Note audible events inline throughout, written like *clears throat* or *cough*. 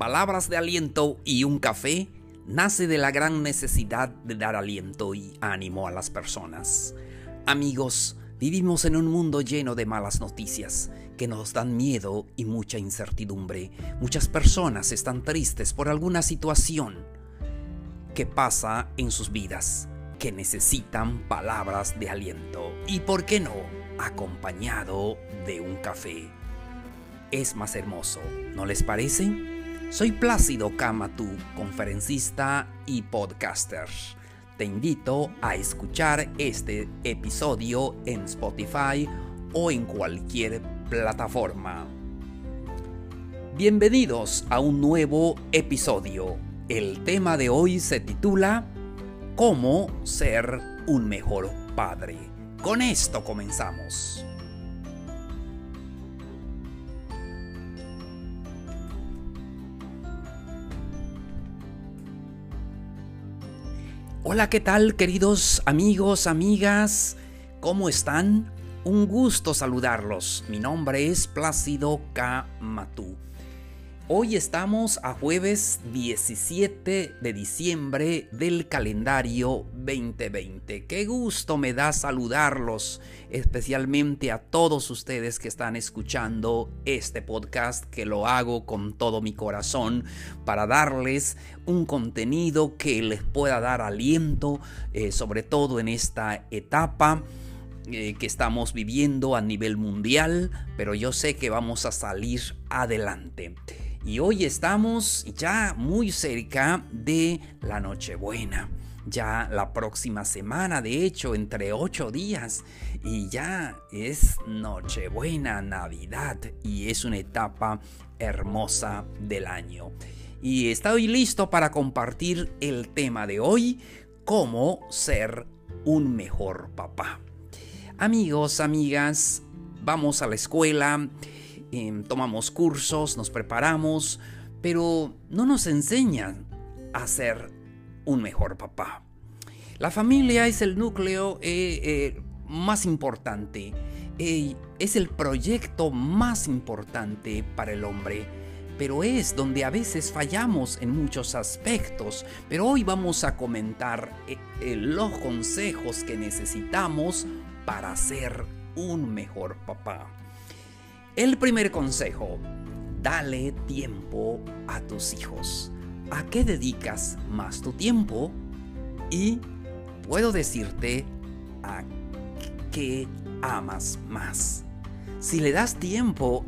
palabras de aliento y un café nace de la gran necesidad de dar aliento y ánimo a las personas. Amigos, vivimos en un mundo lleno de malas noticias que nos dan miedo y mucha incertidumbre. Muchas personas están tristes por alguna situación que pasa en sus vidas, que necesitan palabras de aliento y, ¿por qué no?, acompañado de un café. Es más hermoso, ¿no les parece? Soy Plácido Kamatu, conferencista y podcaster. Te invito a escuchar este episodio en Spotify o en cualquier plataforma. Bienvenidos a un nuevo episodio. El tema de hoy se titula ¿Cómo ser un mejor padre? Con esto comenzamos. Hola, ¿qué tal queridos amigos, amigas? ¿Cómo están? Un gusto saludarlos. Mi nombre es Plácido K. Matú. Hoy estamos a jueves 17 de diciembre del calendario 2020. Qué gusto me da saludarlos, especialmente a todos ustedes que están escuchando este podcast, que lo hago con todo mi corazón para darles un contenido que les pueda dar aliento, eh, sobre todo en esta etapa eh, que estamos viviendo a nivel mundial, pero yo sé que vamos a salir adelante. Y hoy estamos ya muy cerca de la Nochebuena. Ya la próxima semana, de hecho, entre ocho días. Y ya es Nochebuena, Navidad. Y es una etapa hermosa del año. Y estoy listo para compartir el tema de hoy, cómo ser un mejor papá. Amigos, amigas, vamos a la escuela Em, tomamos cursos, nos preparamos, pero no nos enseñan a ser un mejor papá. La familia es el núcleo eh, eh, más importante, eh, es el proyecto más importante para el hombre, pero es donde a veces fallamos en muchos aspectos. Pero hoy vamos a comentar los consejos que necesitamos para ser un mejor papá. El primer consejo, dale tiempo a tus hijos. ¿A qué dedicas más tu tiempo? Y puedo decirte a qué amas más. Si le das tiempo,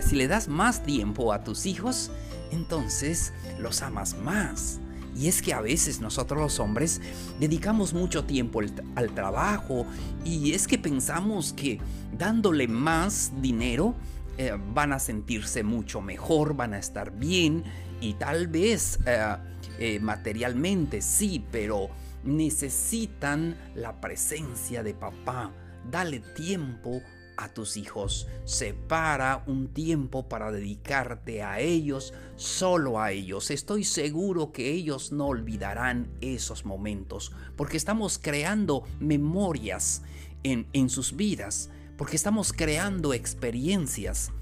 si le das más tiempo a tus hijos, entonces los amas más. Y es que a veces nosotros los hombres dedicamos mucho tiempo al, trabajo y es que pensamos que dándole más dinero eh, van a sentirse mucho mejor, van a estar bien y tal vez eh, eh, materialmente sí, pero necesitan la presencia de papá. Dale tiempo a tus hijos. Separa un tiempo para dedicarte a ellos, solo a ellos. Estoy seguro que ellos no olvidarán esos momentos, porque estamos creando memorias en, en sus vidas, porque estamos creando experiencias.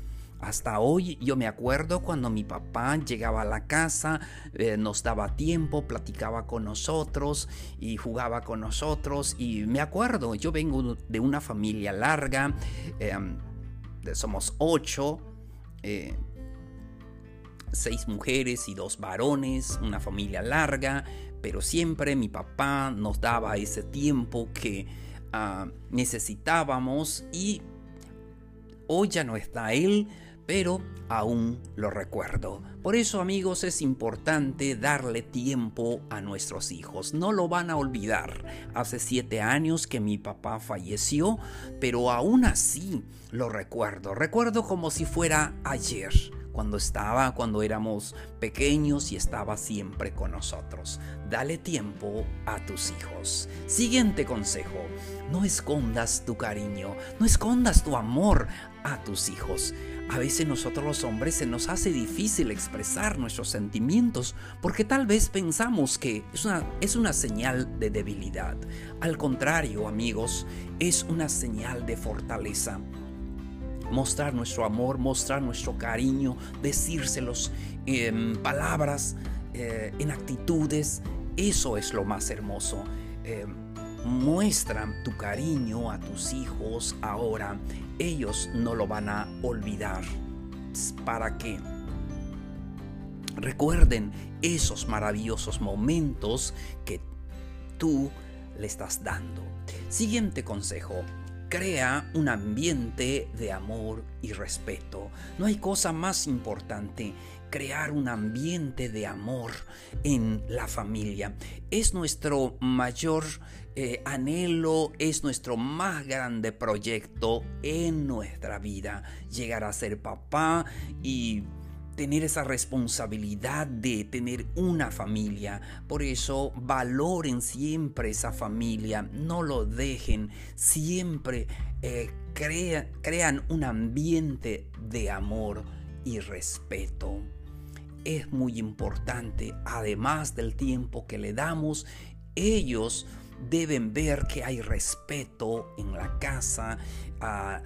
Hasta hoy yo me acuerdo cuando mi papá llegaba a la casa, eh, nos daba tiempo, platicaba con nosotros y jugaba con nosotros. Y me acuerdo, yo vengo de una familia larga, em, somos ocho, eh, seis mujeres y dos varones, una familia larga, pero siempre mi papá nos daba ese tiempo que ah, necesitábamos y hoy ya no está él pero aún lo recuerdo. Por eso amigos es importante darle tiempo a nuestros hijos. No lo van a olvidar. Hace siete años que mi papá falleció, pero aún así lo recuerdo. Recuerdo como si fuera ayer cuando estaba, cuando éramos pequeños y estaba siempre con nosotros. Dale tiempo a tus hijos. Siguiente consejo, no escondas tu cariño, no escondas tu amor a tus hijos. A veces nosotros los hombres se nos hace difícil expresar nuestros sentimientos porque tal vez pensamos que es una, es una señal de debilidad. Al contrario, amigos, es una señal de fortaleza. Mostrar nuestro amor, mostrar nuestro cariño, decírselos en palabras, eh, en actitudes. Eso es lo más hermoso. Eh, muestra tu cariño a tus hijos ahora. Ellos no lo van a olvidar. ¿Para qué? Recuerden esos maravillosos momentos que tú le estás dando. Siguiente consejo. Crea un ambiente de amor y respeto. No hay cosa más importante crear un ambiente de amor en la familia. Es nuestro mayor eh, anhelo, es nuestro más grande proyecto en nuestra vida. Llegar a ser papá y tener esa responsabilidad de tener una familia. Por eso valoren siempre esa familia, no lo dejen, siempre eh, crean un ambiente de amor y respeto. Es muy importante, además del tiempo que le damos, ellos deben ver que hay respeto en la casa, a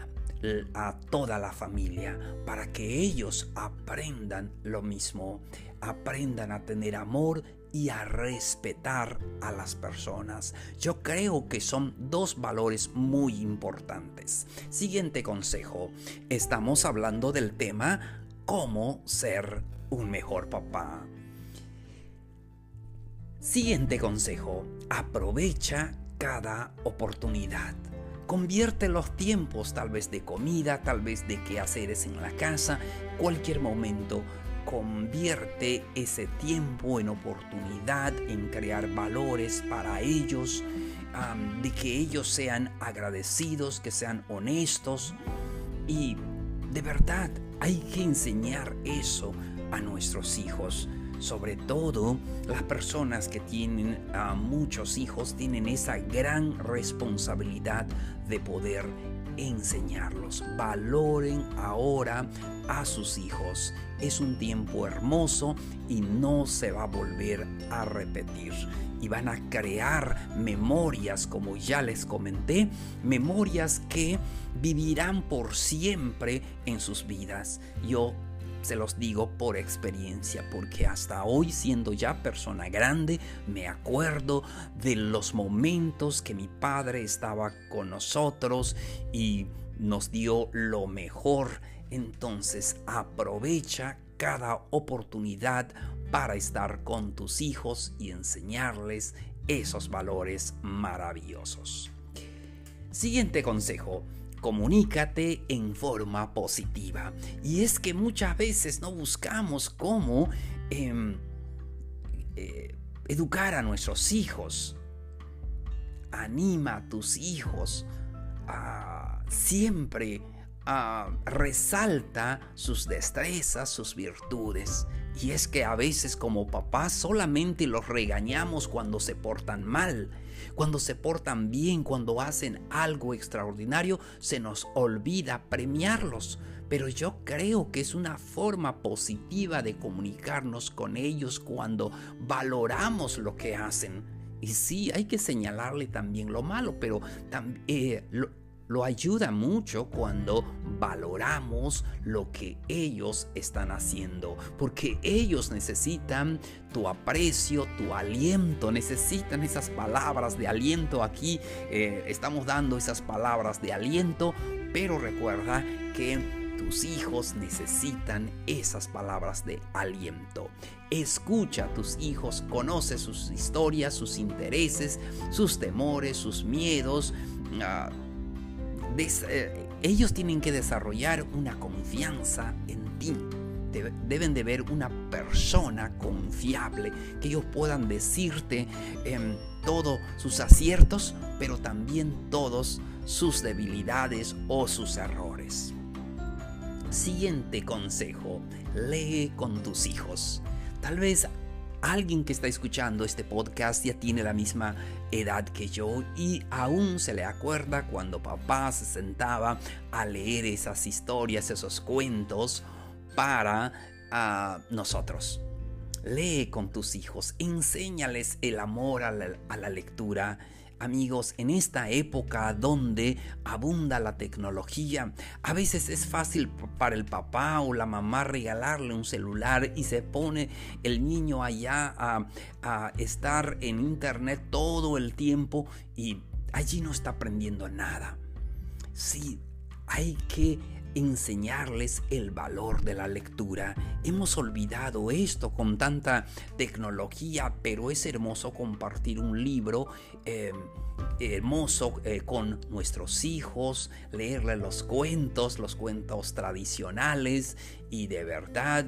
a toda la familia para que ellos aprendan lo mismo, aprendan a tener amor y a respetar a las personas. Yo creo que son dos valores muy importantes. Siguiente consejo. Estamos hablando del tema cómo ser un mejor papá. Siguiente consejo. Aprovecha cada oportunidad. Convierte los tiempos tal vez de comida, tal vez de quehaceres en la casa, cualquier momento. Convierte ese tiempo en oportunidad, en crear valores para ellos, de que ellos sean agradecidos, que sean honestos. Y de verdad hay que enseñar eso a nuestros hijos. Sobre todo las personas que tienen a muchos hijos tienen esa gran responsabilidad de poder enseñarlos. Valoren ahora a sus hijos. Es un tiempo hermoso y no se va a volver a repetir. Y van a crear memorias, como ya les comenté, memorias que vivirán por siempre en sus vidas. Yo se los digo por experiencia, porque hasta hoy siendo ya persona grande, me acuerdo de los momentos que mi padre estaba con nosotros y nos dio lo mejor. Entonces aprovecha cada oportunidad para estar con tus hijos y enseñarles esos valores maravillosos. Siguiente consejo comunícate en forma positiva. Y es que muchas veces no buscamos cómo em, eh, educar a nuestros hijos. Anima a tus hijos a siempre resalta sus destrezas, sus virtudes. Y es que a veces como papás solamente los regañamos cuando se portan mal. Cuando se portan bien, cuando hacen algo extraordinario, se nos olvida premiarlos. Pero yo creo que es una forma positiva de comunicarnos con ellos cuando valoramos lo que hacen. Y sí, hay que señalarle también lo malo, pero. Eh, lo ayuda mucho cuando valoramos lo que ellos están haciendo, porque ellos necesitan tu aprecio, tu aliento, necesitan esas palabras de aliento. Aquí eh, estamos dando esas palabras de aliento, pero recuerda que tus hijos necesitan esas palabras de aliento. Escucha a tus hijos, conoce sus historias, sus intereses, sus temores, sus miedos. Eh, ellos tienen que desarrollar una confianza en ti. deben de ver una persona confiable, que ellos puedan decirte em, todos sus aciertos, pero también todos sus debilidades o sus errores. Siguiente consejo, lee con tus hijos. Tal vez alguien que está escuchando este podcast ya tiene la misma edad que yo y aún se le acuerda cuando papá se sentaba a leer esas historias, esos cuentos para ah, nosotros. Lee con tus hijos, enséñales el amor a la, lectura, amigos, en esta época donde abunda la tecnología, a veces es fácil para el papá o la mamá regalarle un celular y se pone el niño allá a, estar en internet todo el tiempo y allí no está aprendiendo nada. Sí, hay que enseñarles el valor de la lectura. Hemos olvidado esto con tanta tecnología, pero es hermoso compartir un libro. Eh, hermoso eh, con nuestros hijos, leerles los cuentos, los cuentos tradicionales y de verdad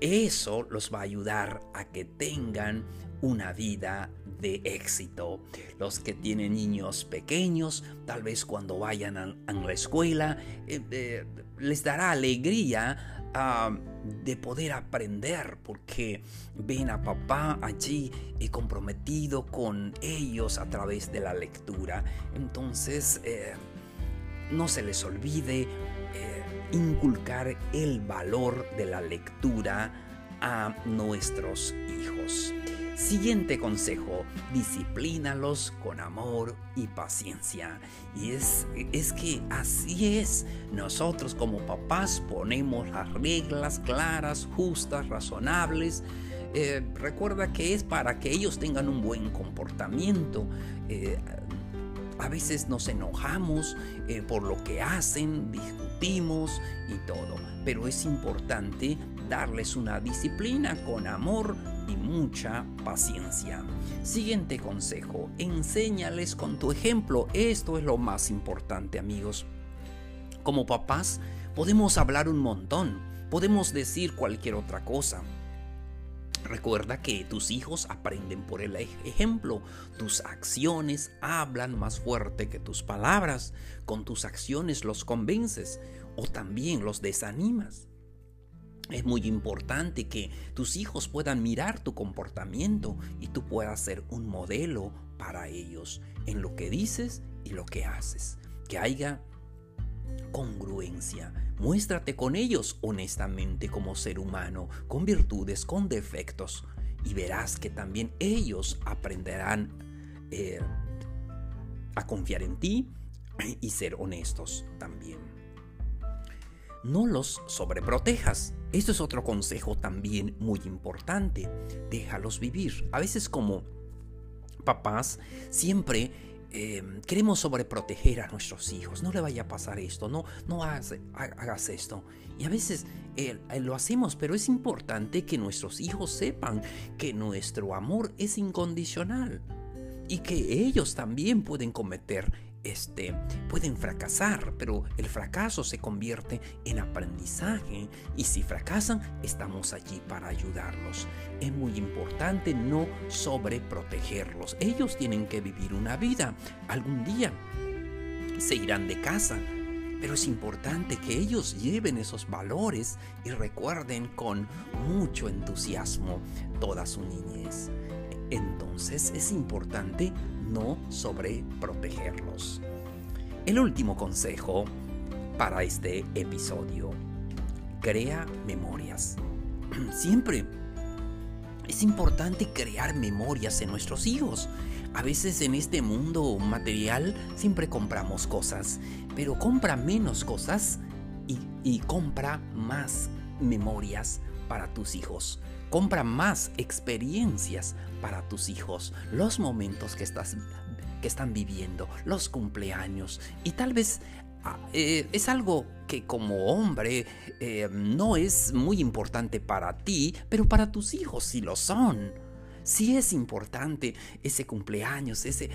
eso los va a ayudar a que tengan una vida de éxito. Los que tienen niños pequeños, tal vez cuando vayan a, la escuela, eh, eh, les dará alegría ah, de poder aprender porque ven a papá allí y comprometido con ellos a través de la lectura. Entonces, eh, no se les olvide inculcar el valor de la lectura a nuestros hijos. Siguiente consejo, disciplínalos con amor y paciencia. Y es, es que así es. Nosotros como papás ponemos las reglas claras, justas, razonables. Eh, recuerda que es para que ellos tengan un buen comportamiento. Eh, a veces nos enojamos eh, por lo que hacen, discutimos y todo, pero es importante darles una disciplina con amor y mucha paciencia. Siguiente consejo, enséñales con tu ejemplo. Esto es lo más importante amigos. Como papás podemos hablar un montón, podemos decir cualquier otra cosa, Recuerda que tus hijos aprenden por el ejemplo. Tus acciones hablan más fuerte que tus palabras. Con tus acciones los convences o también los desanimas. Es muy importante que tus hijos puedan mirar tu comportamiento y tú puedas ser un modelo para ellos en lo que dices y lo que haces. Que haya congruencia. Muéstrate con ellos honestamente como ser humano, con virtudes, con defectos, y verás que también ellos aprenderán eh, a confiar en ti y ser honestos también. No los sobreprotejas. Esto es otro consejo también muy importante. Déjalos vivir. A veces como papás siempre Em, queremos sobreproteger a nuestros hijos. No le vaya a pasar esto, no, no hagas, esto. Y a veces lo hacemos, pero es importante que nuestros hijos sepan que nuestro amor es incondicional y que ellos también pueden cometer este, pueden fracasar, pero el fracaso se convierte en aprendizaje y si fracasan, estamos allí para ayudarlos. Es muy importante no sobreprotegerlos. Ellos tienen que vivir una vida. Algún día se irán de casa, pero es importante que ellos lleven esos valores y recuerden con mucho entusiasmo toda su niñez. Entonces es importante no sobreprotegerlos. El último consejo para este episodio. Crea memorias. *clears throat* Siempre es importante crear memorias en nuestros hijos. A veces en este mundo material siempre compramos cosas, pero compra menos cosas y, y compra más memorias para tus hijos. Compra más experiencias para tus hijos, los momentos que, estás, que están viviendo, los cumpleaños y tal vez ah, eh, es algo que como hombre eh, no es muy importante para ti, pero para tus hijos sí lo son. Sí es importante ese cumpleaños, ese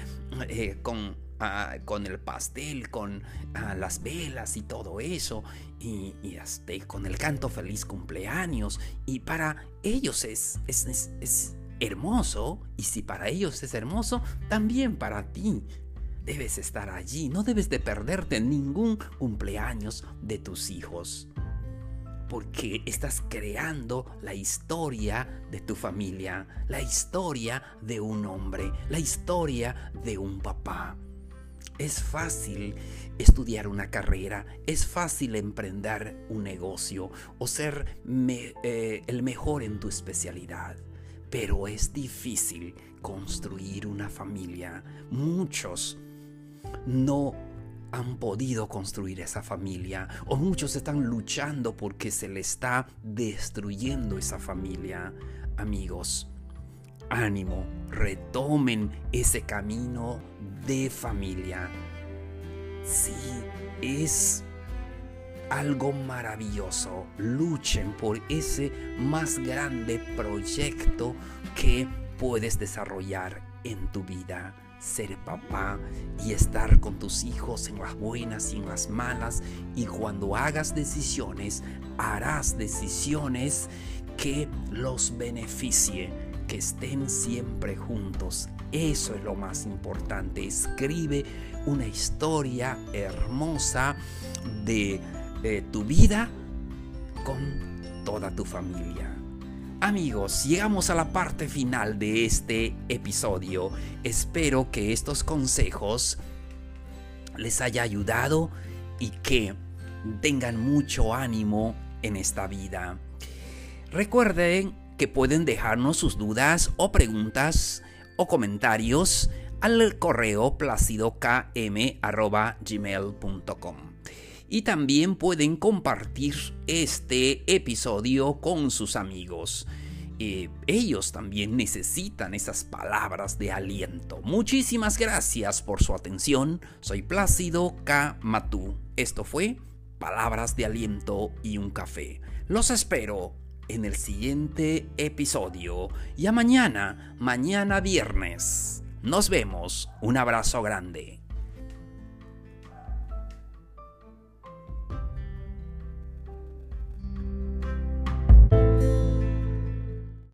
eh, con Ah, con el pastel, con ah, las velas y todo eso, y, hasta con el canto feliz cumpleaños, y para ellos es, es hermoso, y si para ellos es hermoso, también para ti. Debes estar allí, no debes de perderte ningún cumpleaños de tus hijos porque estás creando la historia de tu familia, la historia de un hombre, la historia de un papá. Es fácil estudiar una carrera, es fácil emprender un negocio o ser eh, el mejor en tu especialidad, pero es difícil construir una familia. Muchos no han podido construir esa familia o muchos están luchando porque se le está destruyendo esa familia. Amigos, ánimo, retomen ese camino de familia. Sí, es algo maravilloso. Luchen por ese más grande proyecto que puedes desarrollar en tu vida. Ser papá y estar con tus hijos en las buenas y en las malas. Y cuando hagas decisiones, harás decisiones que los beneficie, estén siempre juntos. Eso es lo más importante. Escribe una historia hermosa de tu vida con toda tu familia. Amigos, llegamos a la parte final de este episodio. Espero que estos consejos les haya ayudado y que tengan mucho ánimo en esta vida. Recuerden que pueden dejarnos sus dudas o preguntas o comentarios al correo placidokm.gmail.com y también pueden compartir este episodio con sus amigos. Eh, ellos también necesitan esas palabras de aliento. Muchísimas gracias por su atención. Soy Plácido K. Matú. Esto fue Palabras de Aliento y un Café. Los espero en el siguiente episodio y a mañana, mañana viernes. Nos vemos. Un abrazo grande.